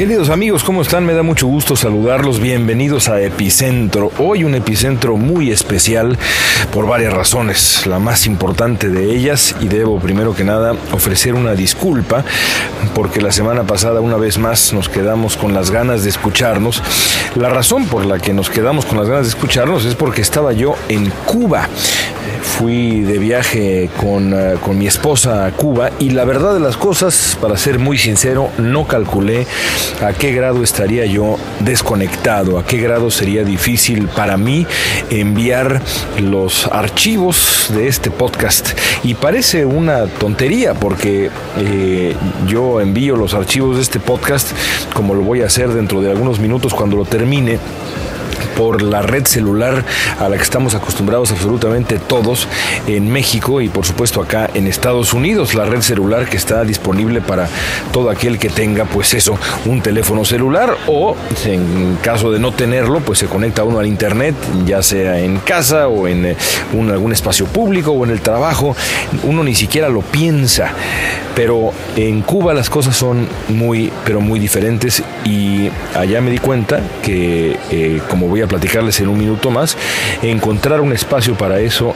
Queridos amigos, ¿cómo están? Me da mucho gusto saludarlos. Bienvenidos a Epicentro. Hoy un epicentro muy especial por varias razones. La más importante de ellas, y debo primero que nada ofrecer una disculpa, porque la semana pasada una vez más nos quedamos con las ganas de escucharnos. La razón por la que nos quedamos con las ganas de escucharnos es porque estaba yo en Cuba fui de viaje con, uh, con, mi esposa a Cuba y la verdad de las cosas, para ser muy sincero, no calculé a qué grado estaría yo desconectado, a qué grado sería difícil para mí enviar los archivos de este podcast. Y parece una tontería porque eh, yo envío los archivos de este podcast como lo voy a hacer dentro de algunos minutos cuando lo termine por la red celular a la que estamos acostumbrados absolutamente todos en México y por supuesto acá en Estados Unidos, la red celular que está disponible para todo aquel que tenga pues eso, un teléfono celular o en caso de no tenerlo pues se conecta uno al internet, ya sea en casa o en eh, algún espacio público o en el trabajo, uno ni siquiera lo piensa, pero en Cuba las cosas son muy pero muy diferentes y allá me di cuenta que eh, como voy a platicarles en un minuto más, encontrar un espacio para eso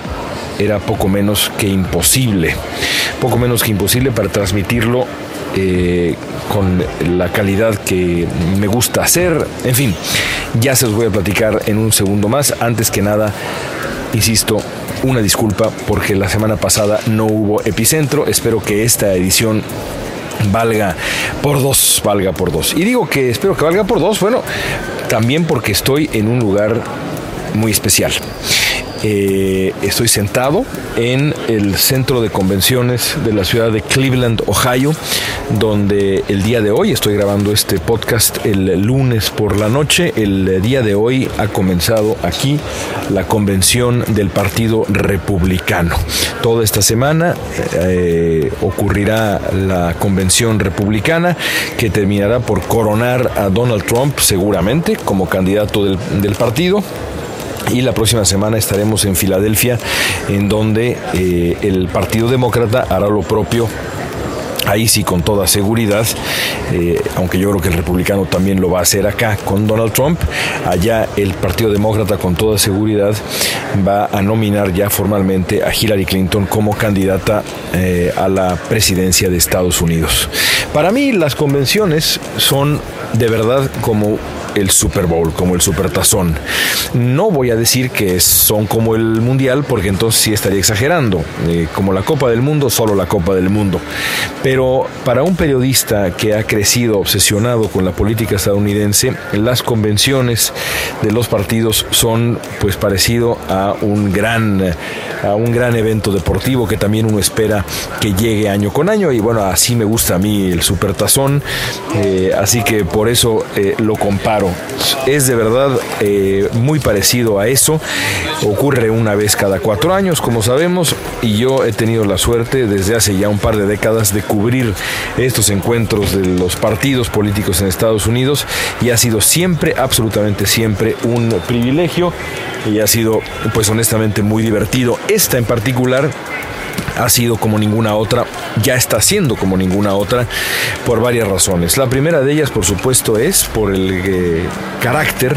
era poco menos que imposible, poco menos que imposible para transmitirlo eh, con la calidad que me gusta hacer, en fin, ya se los voy a platicar en un segundo más, antes que nada, insisto, una disculpa porque la semana pasada no hubo epicentro, espero que esta edición valga por dos, valga por dos. Y digo que espero que valga por dos, bueno, también porque estoy en un lugar muy especial. Eh, estoy sentado en el centro de convenciones de la ciudad de Cleveland, Ohio, donde el día de hoy estoy grabando este podcast el lunes por la noche. El día de hoy ha comenzado aquí la convención del Partido Republicano. Toda esta semana eh, ocurrirá la convención republicana que terminará por coronar a Donald Trump seguramente como candidato del, del partido y la próxima semana estaremos en Filadelfia, en donde eh, el Partido Demócrata hará lo propio Ahí sí, con toda seguridad, eh, aunque yo creo que el republicano también lo va a hacer acá con Donald Trump, allá el Partido Demócrata con toda seguridad va a nominar ya formalmente a Hillary Clinton como candidata eh, a la presidencia de Estados Unidos. Para mí las convenciones son de verdad como el Super Bowl, como el Supertazón. No voy a decir que son como el Mundial, porque entonces sí estaría exagerando. Eh, como la Copa del Mundo, solo la Copa del Mundo. Pero para un periodista que ha crecido obsesionado con la política estadounidense, las convenciones de los partidos son pues parecido a un gran, a un gran evento deportivo que también uno espera que llegue año con año. Y bueno, así me gusta a mí el Supertazón. Eh, así que por eso eh, lo comparo es de verdad eh, muy parecido a eso. Ocurre una vez cada cuatro años, como sabemos, y yo he tenido la suerte desde hace ya un par de décadas de cubrir estos encuentros de los partidos políticos en Estados Unidos y ha sido siempre, absolutamente siempre, un privilegio y ha sido, pues honestamente, muy divertido. Esta en particular ha sido como ninguna otra, ya está siendo como ninguna otra por varias razones. La primera de ellas, por supuesto, es por el eh, carácter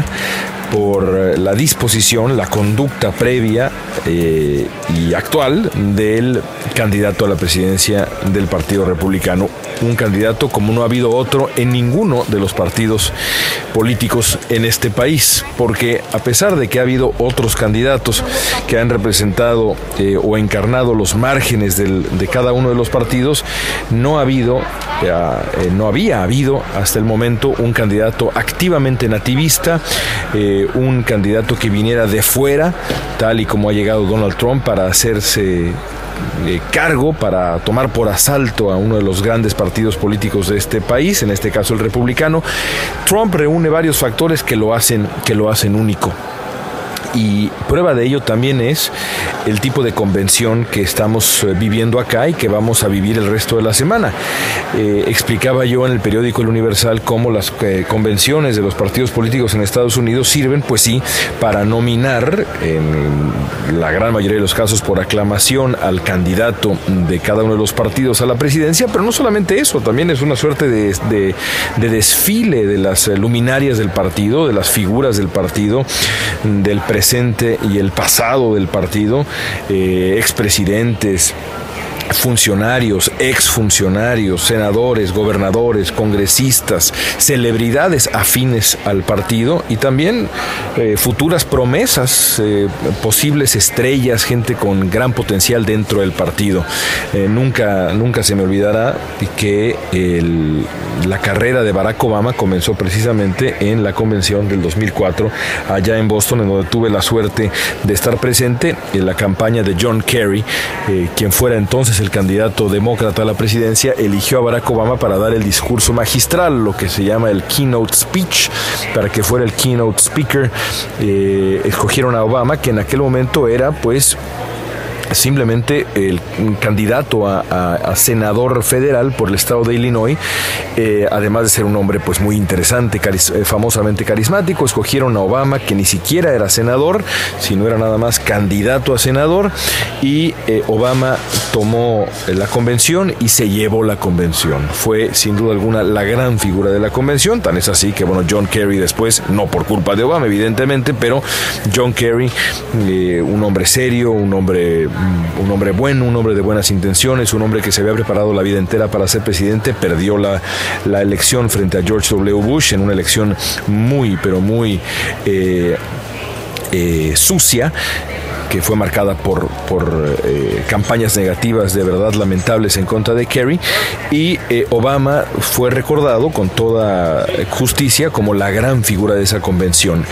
por eh, la disposición, la conducta previa eh, y actual del candidato a la presidencia del Partido Republicano. Un candidato como no ha habido otro en ninguno de los partidos políticos en este país, porque a pesar de que ha habido otros candidatos que han representado eh, o encarnado los márgenes del, de cada uno de los partidos, no ha habido, eh, no había habido hasta el momento un candidato activamente nativista, un candidato que viniera de fuera, tal y como ha llegado Donald Trump para hacerse eh, cargo para tomar por asalto a uno de los grandes partidos políticos de este país, en este caso el republicano. Trump reúne varios factores que lo hacen, que lo hacen único. Y prueba de ello también es el tipo de convención que estamos eh, viviendo acá y que vamos a vivir el resto de la semana. eh, explicaba yo en el periódico El Universal cómo las eh, convenciones de los partidos políticos en Estados Unidos sirven, pues sí, para nominar, en la gran mayoría de los casos por aclamación, al candidato de cada uno de los partidos a la presidencia, pero no solamente eso, también es una suerte de, desfile de las luminarias del partido, de las figuras del partido, del presente y el pasado del partido, eh, expresidentes, funcionarios, exfuncionarios, senadores, gobernadores, congresistas, celebridades afines al partido y también eh, futuras promesas, eh, posibles estrellas, gente con gran potencial dentro del partido. Eh, nunca, nunca se me olvidará que la carrera de Barack Obama comenzó precisamente en la convención del 2004 allá en Boston, en donde tuve la suerte de estar presente en la campaña de John Kerry, quien fuera entonces el candidato demócrata a la presidencia, eligió a Barack Obama para dar el discurso magistral, lo que se llama el keynote speech, para que fuera el keynote speaker. Eh, escogieron a Obama, que en aquel momento era pues simplemente el candidato a, senador federal por el estado de Illinois, eh, además de ser un hombre pues muy interesante, eh, famosamente carismático, escogieron a Obama, que ni siquiera era senador, sino era nada más candidato a senador, y eh, Obama tomó la convención y se llevó la convención. Fue sin duda alguna la gran figura de la convención, tan es así que bueno, John Kerry después, no por culpa de Obama evidentemente, pero John Kerry, un hombre serio, un hombre un hombre bueno, un hombre de buenas intenciones, un hombre que se había preparado la vida entera para ser presidente, perdió la, elección frente a George W. Bush en una elección muy, pero muy eh, eh, sucia que fue marcada por, por eh, campañas negativas de verdad lamentables en contra de Kerry y Obama fue recordado con toda justicia como la gran figura de esa convención.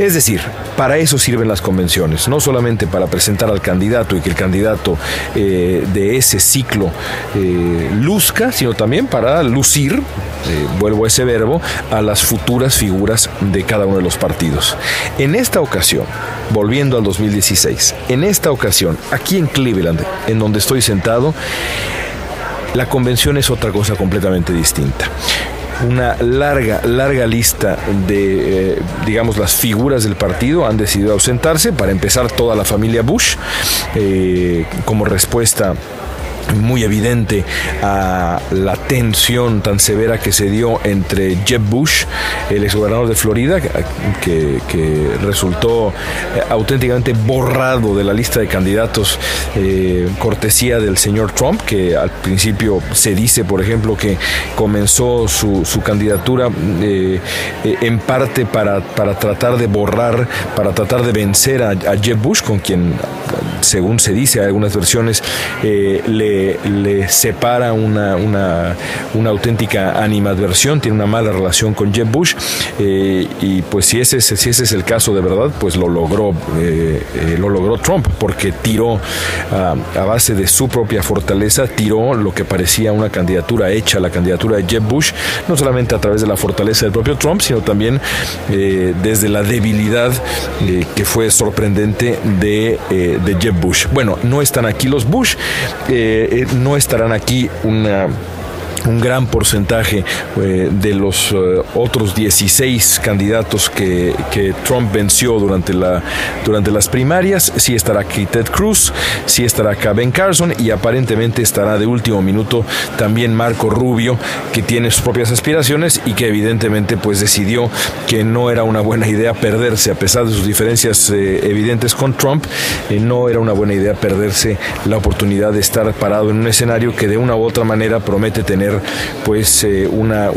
Es decir, para eso sirven las convenciones, no solamente para presentar al candidato y que el candidato eh, de ese ciclo eh, luzca, sino también para lucir, eh, vuelvo a ese verbo, a las futuras figuras de cada uno de los partidos. En esta ocasión, volviendo al 2016, en esta ocasión, aquí en Cleveland, en donde estoy sentado, la convención es otra cosa completamente distinta una larga, larga lista de, eh, digamos, las figuras del partido han decidido ausentarse. Para empezar, toda la familia Bush, eh, como respuesta muy evidente a la tensión tan severa que se dio entre Jeb Bush, el exgobernador de Florida, que, resultó eh, auténticamente borrado de la lista de candidatos eh, cortesía del señor Trump, que al principio se dice, por ejemplo, que comenzó su, candidatura eh, en parte para, para, tratar de borrar, para tratar de vencer a, a Jeb Bush, con quien, según se dice, algunas versiones, le le, separa una, una, una, auténtica animadversión, tiene una mala relación con Jeb Bush eh, y pues si ese, es, si ese es el caso de verdad, pues lo logró, eh, eh, lo logró Trump porque tiró a base de su propia fortaleza, tiró lo que parecía una candidatura hecha, la candidatura de Jeb Bush, no solamente a través de la fortaleza del propio Trump, sino también desde la debilidad que fue sorprendente de, de Jeb Bush. Bueno, no están aquí los Bush. No estarán aquí una un gran porcentaje eh, de los eh, otros 16 candidatos que, Trump venció durante, la, durante las primarias. Sí estará aquí Ted Cruz, sí estará acá Ben Carson y aparentemente estará de último minuto también Marco Rubio, que tiene sus propias aspiraciones y que evidentemente pues decidió que no era una buena idea perderse, a pesar de sus diferencias eh, evidentes con Trump, no era una buena idea perderse la oportunidad de estar parado en un escenario que de una u otra manera promete tener pues eh, una,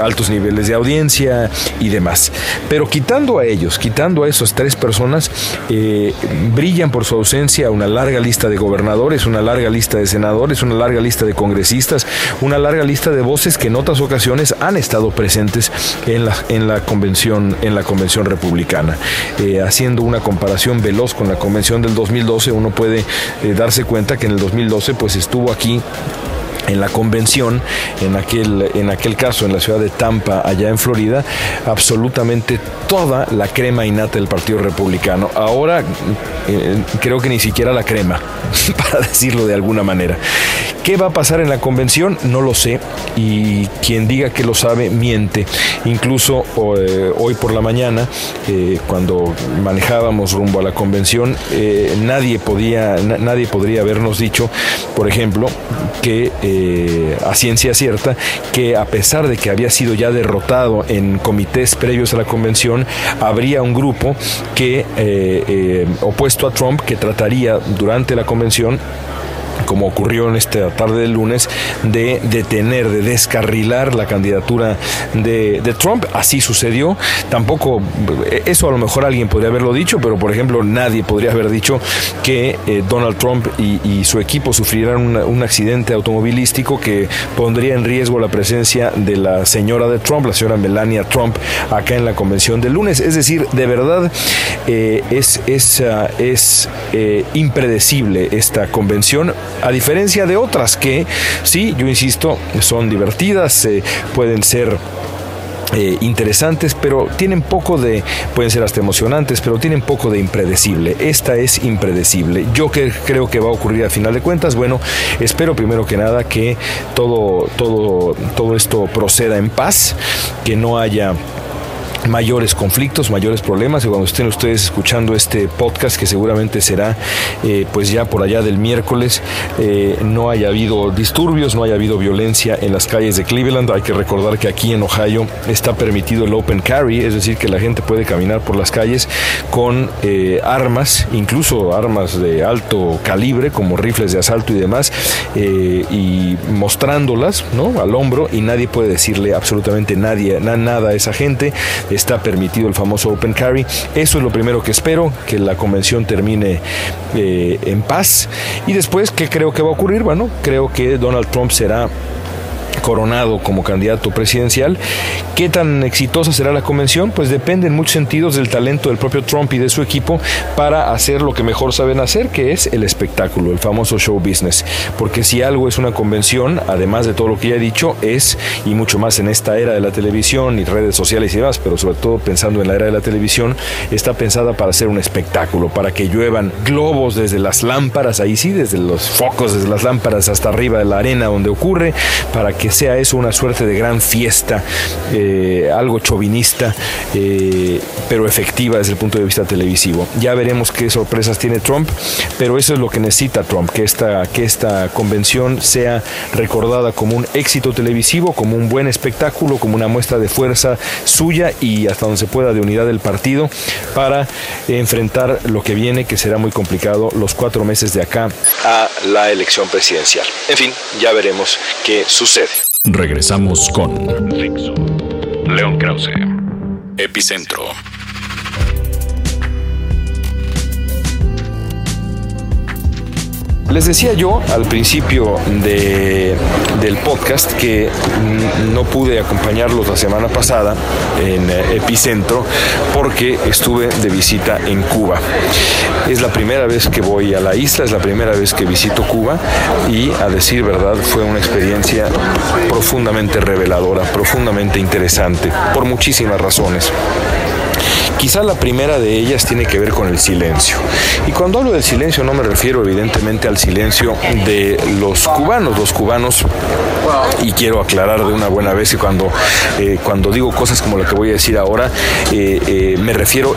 altos niveles de audiencia y demás. Pero quitando a ellos, quitando a esas tres personas, eh, brillan por su ausencia una larga lista de gobernadores, una larga lista de senadores, una larga lista de congresistas, una larga lista de voces que en otras ocasiones han estado presentes en la, en la convención, en la convención republicana. Eh, haciendo una comparación veloz con la convención del 2012, uno puede darse cuenta que en el 2012 pues estuvo aquí en la convención, en aquel, en aquel caso en la ciudad de Tampa, allá en Florida, absolutamente toda la crema innata del Partido Republicano. Ahora eh, creo que ni siquiera la crema, para decirlo de alguna manera. ¿Qué va a pasar en la convención? No lo sé y quien diga que lo sabe miente. Incluso eh, hoy por la mañana, eh, cuando manejábamos rumbo a la convención, nadie, podía, nadie podría habernos dicho, por ejemplo, que a ciencia cierta, que a pesar de que había sido ya derrotado en comités previos a la convención, habría un grupo que opuesto a Trump que trataría durante la convención como ocurrió en esta tarde del lunes, de detener, de descarrilar la candidatura de, Trump. Así sucedió. Tampoco, eso a lo mejor alguien podría haberlo dicho, pero por ejemplo nadie podría haber dicho que eh, Donald Trump y, su equipo sufrirán un accidente automovilístico que pondría en riesgo la presencia de la señora de Trump, la señora Melania Trump, acá en la convención del lunes. Es decir, de verdad eh, es, es, ah, es eh, impredecible esta convención a diferencia de otras que, sí, yo insisto, son divertidas, eh, pueden ser eh, interesantes, pero tienen poco de, pueden ser hasta emocionantes, pero tienen poco de impredecible. Esta es impredecible. Yo que creo que va a ocurrir a final de cuentas, bueno, espero primero que nada que todo, todo, todo esto proceda en paz, que no haya mayores conflictos, mayores problemas y cuando estén ustedes escuchando este podcast que seguramente será eh, pues ya por allá del miércoles eh, no haya habido disturbios, no haya habido violencia en las calles de Cleveland. Hay que recordar que aquí en Ohio está permitido el open carry, es decir que la gente puede caminar por las calles con eh, armas, incluso armas de alto calibre como rifles de asalto y demás y mostrándolas ¿no? al hombro y nadie puede decirle absolutamente nadie, nada a esa gente está permitido el famoso Open Carry. Eso es lo primero que espero, que la convención termine eh, en paz. Y después, ¿qué creo que va a ocurrir? Bueno, creo que Donald Trump será coronado como candidato presidencial. ¿Qué tan exitosa será la convención? Pues depende en muchos sentidos del talento del propio Trump y de su equipo para hacer lo que mejor saben hacer, que es el espectáculo, el famoso show business. Porque si algo es una convención, además de todo lo que ya he dicho, es, y mucho más en esta era de la televisión y redes sociales y demás, pero sobre todo pensando en la era de la televisión, está pensada para hacer un espectáculo, para que lluevan globos desde las lámparas, ahí sí, desde los focos, desde las lámparas hasta arriba de la arena donde ocurre, para que sea eso una suerte de gran fiesta, eh, algo chauvinista, eh, pero efectiva desde el punto de vista televisivo. Ya veremos qué sorpresas tiene Trump, pero eso es lo que necesita Trump, que esta, que esta convención sea recordada como un éxito televisivo, como un buen espectáculo, como una muestra de fuerza suya y hasta donde se pueda de unidad del partido para enfrentar lo que viene, que será muy complicado los cuatro meses de acá a la elección presidencial. En fin, ya veremos qué sucede. Regresamos con León Krause, Epicentro. Les decía yo al principio del podcast que no pude acompañarlos la semana pasada en eh, Epicentro porque estuve de visita en Cuba. Es la primera vez que voy a la isla, es la primera vez que visito Cuba y a decir verdad fue una experiencia profundamente reveladora, profundamente interesante, por muchísimas razones. Quizá la primera de ellas tiene que ver con el silencio. Y cuando hablo del silencio no me refiero evidentemente al silencio de los cubanos. Los cubanos, y quiero aclarar de una buena vez que cuando, eh, cuando digo cosas como la que voy a decir ahora, eh, eh, me refiero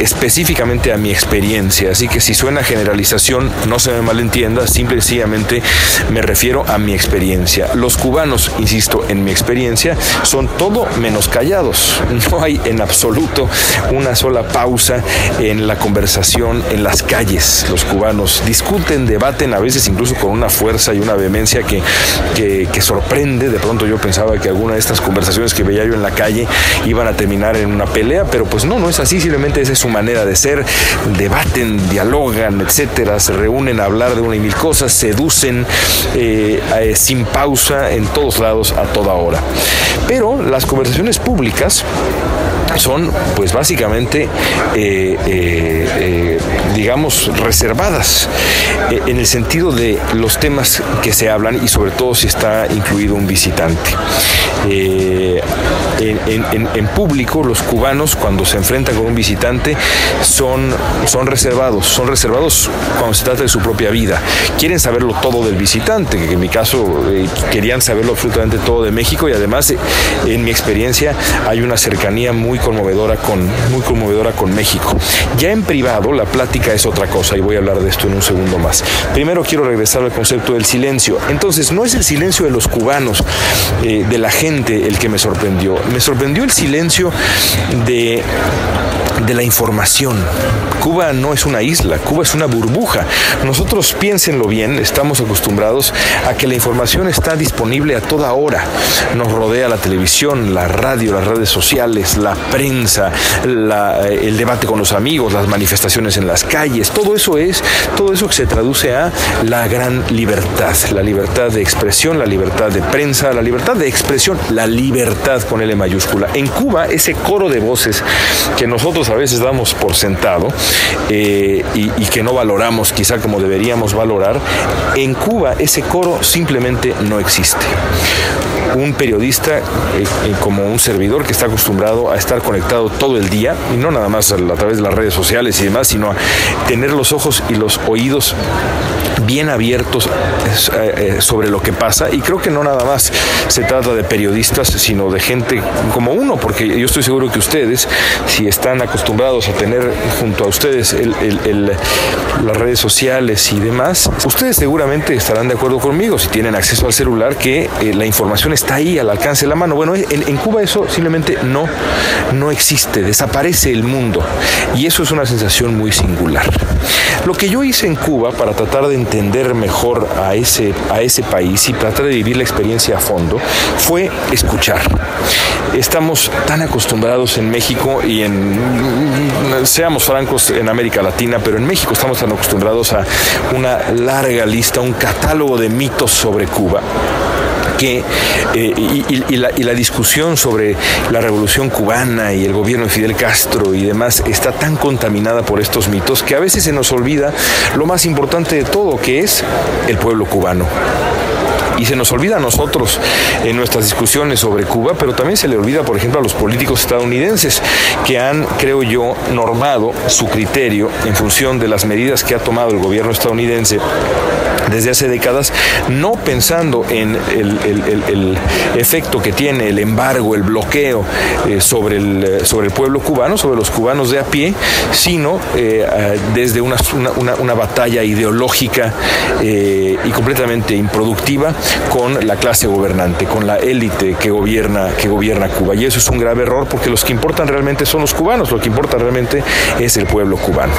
específicamente a mi experiencia. Así que si suena generalización, no se me malentienda, simple y sencillamente me refiero a mi experiencia. Los cubanos, insisto, en mi experiencia, son todo menos callados. No hay en absoluto una sola pausa en la conversación en las calles. Los cubanos discuten, debaten, a veces incluso con una fuerza y una vehemencia que, que, sorprende. De pronto yo pensaba que alguna de estas conversaciones que veía yo en la calle iban a terminar en una pelea, pero pues no, no es así, simplemente esa es su manera de ser. Debaten, dialogan, etcétera, se reúnen a hablar de una y mil cosas, seducen eh, eh, sin pausa en todos lados a toda hora. Pero las conversaciones públicas son pues básicamente eh, eh, eh, digamos reservadas en el sentido de los temas que se hablan y sobre todo si está incluido un visitante. En, público los cubanos cuando se enfrentan con un visitante son, son reservados, son reservados cuando se trata de su propia vida. Quieren saberlo todo del visitante, que en mi caso querían saberlo absolutamente todo de México y además en mi experiencia hay una cercanía muy conmovedora con, muy conmovedora con México. Ya en privado la plática es otra cosa y voy a hablar de esto en un segundo más. Primero quiero regresar al concepto del silencio. Entonces, no es el silencio de los cubanos, eh, de la gente, el que me sorprendió. Me sorprendió el silencio de de la información. Cuba no es una isla, Cuba es una burbuja. Nosotros piénsenlo bien, estamos acostumbrados a que la información está disponible a toda hora. Nos rodea la televisión, la radio, las redes sociales, la prensa, eh, el debate con los amigos, las manifestaciones en las calles. Todo eso es, todo eso que se traduce a la gran libertad, la libertad de expresión, la libertad de prensa, la libertad de expresión, la libertad con L mayúscula. En Cuba, ese coro de voces que nosotros a veces damos por sentado eh, y, que no valoramos quizá como deberíamos valorar, en Cuba ese coro simplemente no existe un periodista eh, eh, como un servidor que está acostumbrado a estar conectado todo el día, y no nada más a, través de las redes sociales y demás, sino a tener los ojos y los oídos bien abiertos eh, sobre lo que pasa. Y creo que no nada más se trata de periodistas, sino de gente como uno, porque yo estoy seguro que ustedes, si están acostumbrados a tener junto a ustedes las redes sociales y demás, ustedes seguramente estarán de acuerdo conmigo si tienen acceso al celular que la información está ahí al alcance de la mano. Bueno, en, Cuba eso simplemente no, no existe, desaparece el mundo y eso es una sensación muy singular. Lo que yo hice en Cuba para tratar de entender mejor a ese, a ese país y tratar de vivir la experiencia a fondo fue escuchar. Estamos tan acostumbrados en México y en, seamos francos, en América Latina, pero en México estamos tan acostumbrados a una larga lista, un catálogo de mitos sobre Cuba que, eh, y, la, y, la, discusión sobre la revolución cubana y el gobierno de Fidel Castro y demás está tan contaminada por estos mitos que a veces se nos olvida lo más importante de todo, que es el pueblo cubano y se nos olvida a nosotros en nuestras discusiones sobre Cuba, pero también se le olvida, por ejemplo, a los políticos estadounidenses que han, creo yo, normado su criterio en función de las medidas que ha tomado el gobierno estadounidense desde hace décadas, no pensando en el, efecto que tiene el embargo, el bloqueo eh, sobre, el, sobre el pueblo cubano, sobre los cubanos de a pie, sino eh, desde una, una, batalla ideológica eh, y completamente improductiva con la clase gobernante, con la élite que gobierna, que gobierna Cuba. Y eso es un grave error porque los que importan realmente son los cubanos, lo que importa realmente es el pueblo cubano.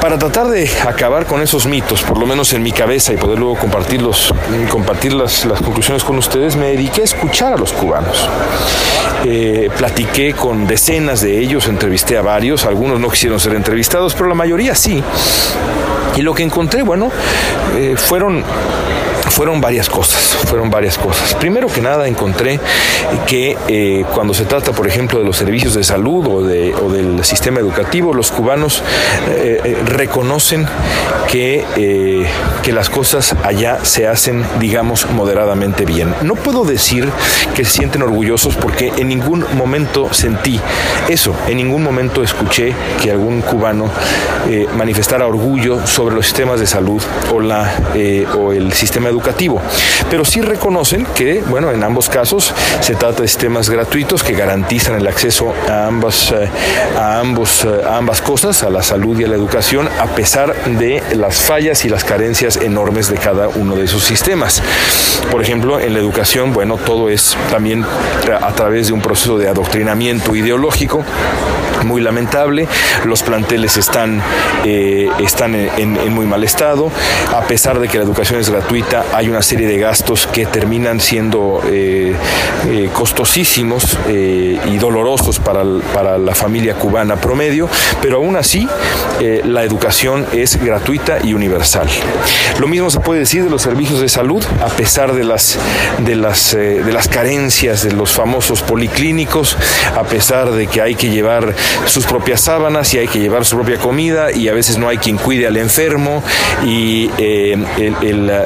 Para tratar de acabar con esos mitos, por lo menos en mi cabeza, y poder luego compartirlos, compartir las, conclusiones con ustedes, me dediqué a escuchar a los cubanos. Eh, platiqué con decenas de ellos, entrevisté a varios, algunos no quisieron ser entrevistados, pero la mayoría sí. Y lo que encontré, bueno, eh, fueron fueron varias cosas, fueron varias cosas. Primero que nada encontré que eh, cuando se trata, por ejemplo, de los servicios de salud o, de, o del sistema educativo, los cubanos eh, eh, reconocen que, que las cosas allá se hacen, digamos, moderadamente bien. No puedo decir que se sienten orgullosos porque en ningún momento sentí eso, en ningún momento escuché que algún cubano manifestara orgullo sobre los sistemas de salud o, la, o el sistema educativo educativo. Pero sí reconocen que, bueno, en ambos casos se trata de sistemas gratuitos que garantizan el acceso a ambas, eh, a ambos, eh, a ambas cosas, a la salud y a la educación, a pesar de las fallas y las carencias enormes de cada uno de esos sistemas. Por ejemplo, en la educación, bueno, todo es también a través de un proceso de adoctrinamiento ideológico muy lamentable. Los planteles están, eh, están en, muy mal estado. A pesar de que la educación es gratuita, hay una serie de gastos que terminan siendo eh, eh, costosísimos y dolorosos para, para, la familia cubana promedio, pero aún así la educación es gratuita y universal. Lo mismo se puede decir de los servicios de salud, a pesar de las, de las, de las carencias de los famosos policlínicos, a pesar de que hay que llevar sus propias sábanas y hay que llevar su propia comida y a veces no hay quien cuide al enfermo y eh,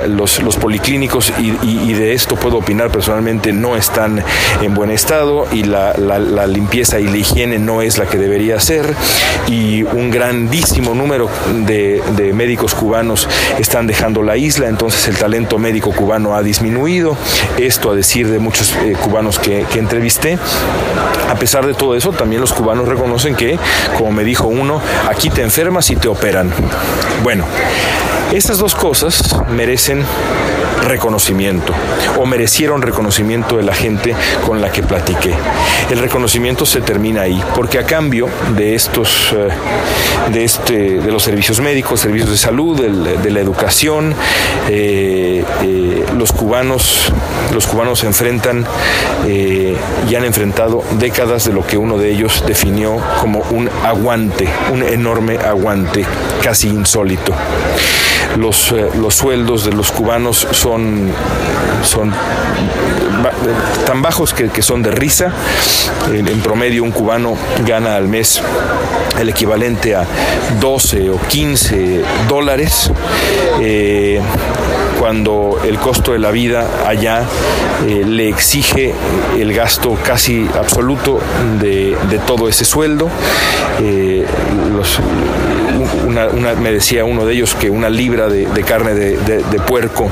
los, policlínicos y, de esto puedo opinar personalmente no están en buen estado y la, limpieza y la higiene no es la que debería ser y un grandísimo número de, médicos cubanos están dejando la isla, entonces el talento médico cubano ha disminuido, esto a decir de muchos eh, cubanos que, que entrevisté. A pesar de todo eso, también los cubanos reconocen que, como me dijo uno, aquí te enfermas y te operan. Bueno, estas dos cosas merecen reconocimiento o merecieron reconocimiento de la gente con la que platiqué. El reconocimiento se termina ahí, porque a cambio de estos, eh, de, este, de los servicios médicos, servicios de salud, de, la educación, eh, eh, los cubanos, los cubanos enfrentan y han enfrentado décadas de lo que uno de ellos definió como un aguante, un enorme aguante, casi insólito. Los, los sueldos de los cubanos son son, tan bajos que, son de risa. En, promedio un cubano gana al mes el equivalente a 12 o 15 dólares. Eh, cuando el costo de la vida allá eh, le exige el gasto casi absoluto de, todo ese sueldo. Eh, me decía uno de ellos que una libra de, carne de, puerco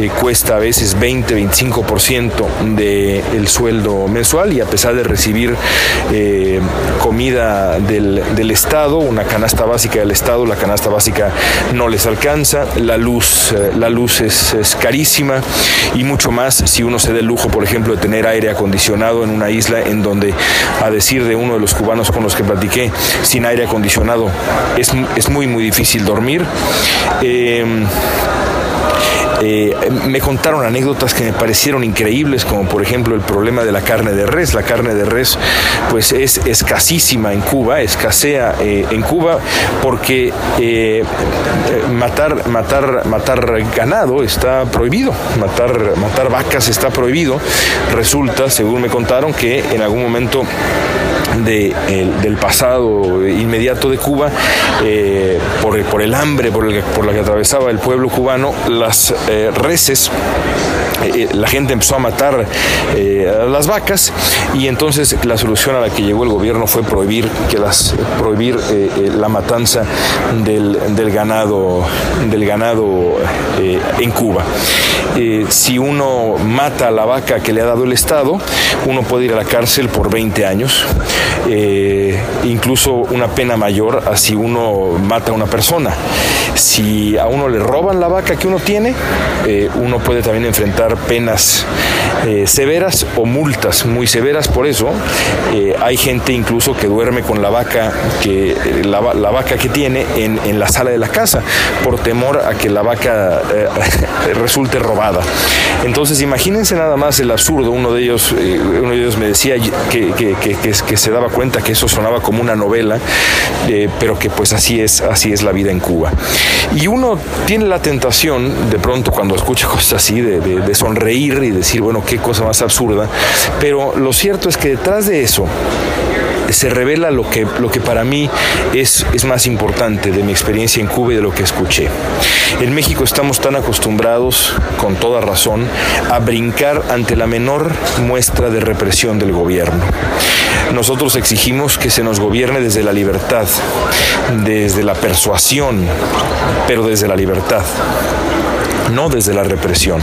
eh, cuesta a veces 20, 25% del sueldo mensual y a pesar de recibir comida del, Estado, una canasta básica del Estado, la canasta básica no les alcanza, la luz, la luz es, carísima y mucho más si uno se da el lujo, por ejemplo, de tener aire acondicionado en una isla en donde, a decir de uno de los cubanos con los que platiqué, sin aire acondicionado es, es muy, muy difícil dormir. Eh, eh, me contaron anécdotas que me parecieron increíbles, como por ejemplo el problema de la carne de res. La carne de res pues es escasísima en Cuba, escasea eh, en Cuba porque matar, matar, matar ganado está prohibido, matar, matar vacas está prohibido. Resulta, según me contaron, que en algún momento del pasado inmediato de Cuba, eh, por, el hambre por, el, la que atravesaba el pueblo cubano, las eh, reses eh, la gente empezó a matar a las vacas y entonces la solución a la que llegó el gobierno fue prohibir que las prohibir la matanza del ganado del ganado en Cuba. si uno mata a la vaca que le ha dado el Estado, uno puede ir a la cárcel por 20 años eh, incluso una pena mayor a si uno mata a una persona. Si a uno le roban la vaca que uno tiene, eh, uno puede también enfrentar penas eh, severas o multas muy severas por eso. hay gente incluso que duerme con la vaca que la, vaca que tiene en, la sala de la casa por temor a que la vaca resulte robada. Entonces imagínense nada más el absurdo. Uno de ellos, uno de ellos me decía que, que, que se daba cuenta que eso sonaba como una novela, eh, pero que pues así es, así es la vida en Cuba. Y uno tiene la tentación, de pronto cuando escucha cosas así, de, sonreír y decir, bueno, qué cosa más absurda, pero lo cierto es que detrás de eso, se revela lo que, lo que para mí es, es más importante de mi experiencia en Cuba y de lo que escuché. En México estamos tan acostumbrados, con toda razón, a brincar ante la menor muestra de represión del gobierno. Nosotros exigimos que se nos gobierne desde la libertad, desde la persuasión, pero desde la libertad no desde la represión.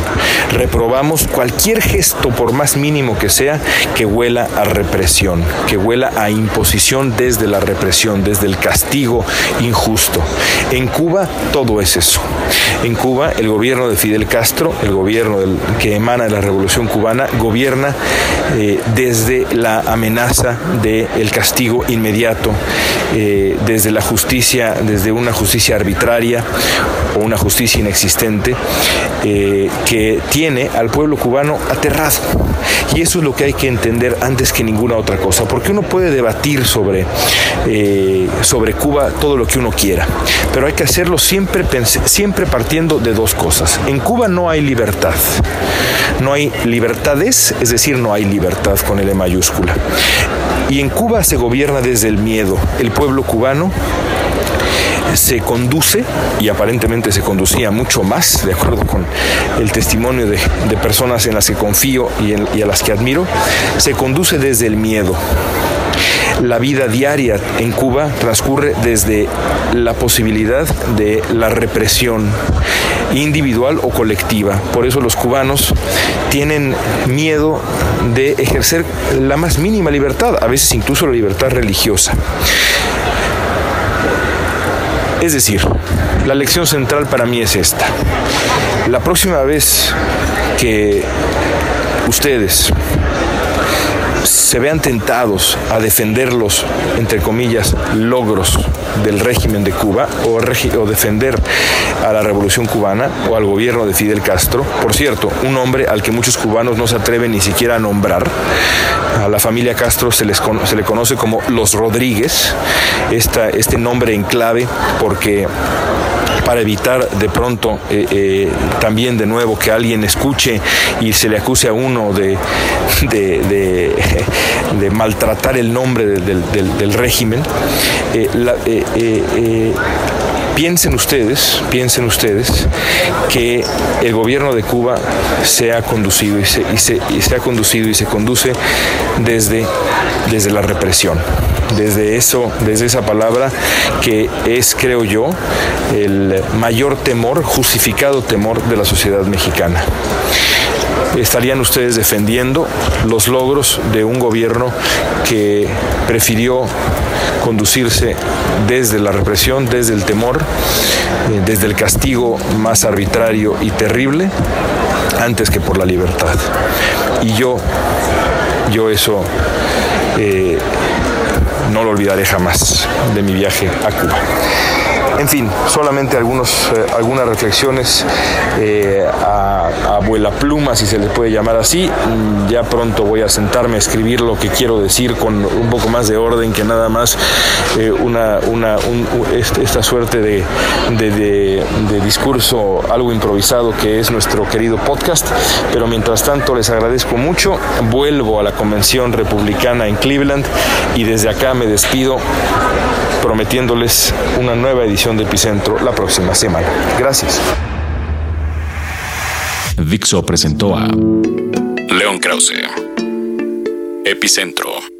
Reprobamos cualquier gesto, por más mínimo que sea, que huela a represión, que huela a imposición desde la represión, desde el castigo injusto. En Cuba todo es eso. En Cuba el gobierno de Fidel Castro, el gobierno que emana de la revolución cubana, gobierna eh, desde la amenaza del castigo inmediato, eh, desde la justicia, desde una justicia arbitraria o una justicia inexistente eh, que tiene al pueblo cubano aterrado. Y eso es lo que hay que entender antes que ninguna otra cosa, porque uno puede debatir sobre, eh, sobre Cuba todo lo que uno quiera, pero hay que hacerlo siempre, siempre partiendo de dos cosas. En Cuba no hay libertad, no hay libertades, es decir, no hay libertad con L mayúscula. Y en Cuba se gobierna desde el miedo. El pueblo cubano se conduce, y aparentemente se conducía mucho más, de acuerdo con el testimonio de, personas en las que confío y, a las que admiro, se conduce desde el miedo. La vida diaria en Cuba transcurre desde la posibilidad de la represión individual o colectiva. Por eso los cubanos tienen miedo de ejercer la más mínima libertad, a veces incluso la libertad religiosa. Es decir, la lección central para mí es esta. La próxima vez que ustedes se vean tentados a defender los, entre comillas, logros del régimen de Cuba o, o, defender a la revolución cubana o al gobierno de Fidel Castro. Por cierto, un hombre al que muchos cubanos no se atreven ni siquiera a nombrar. A la familia Castro se, les, se le conoce como los Rodríguez, esta, este nombre en clave porque para evitar de pronto eh, eh, también de nuevo que alguien escuche y se le acuse a uno de, maltratar el nombre del, régimen. Eh, piensen ustedes, piensen ustedes que el gobierno de Cuba se ha conducido y se, y se, ha conducido y se conduce desde, desde la represión desde eso, desde esa palabra que es, creo yo, el mayor temor, justificado temor de la sociedad mexicana. Estarían ustedes defendiendo los logros de un gobierno que prefirió conducirse desde la represión, desde el temor, eh, desde el castigo más arbitrario y terrible, antes que por la libertad. Y yo, yo eso eh, no lo olvidaré jamás de mi viaje a Cuba. En fin, solamente algunos, eh, algunas reflexiones eh, a, abuela pluma, si se le puede llamar así. Mm, ya pronto voy a sentarme a escribir lo que quiero decir con un poco más de orden que nada más eh, una, una este, esta suerte de, de discurso algo improvisado que es nuestro querido podcast. Pero mientras tanto les agradezco mucho. Vuelvo a la convención republicana en Cleveland y desde acá me despido prometiéndoles una nueva edición de Epicentro la próxima semana. Gracias. Dixo presentó a León Krause. Epicentro.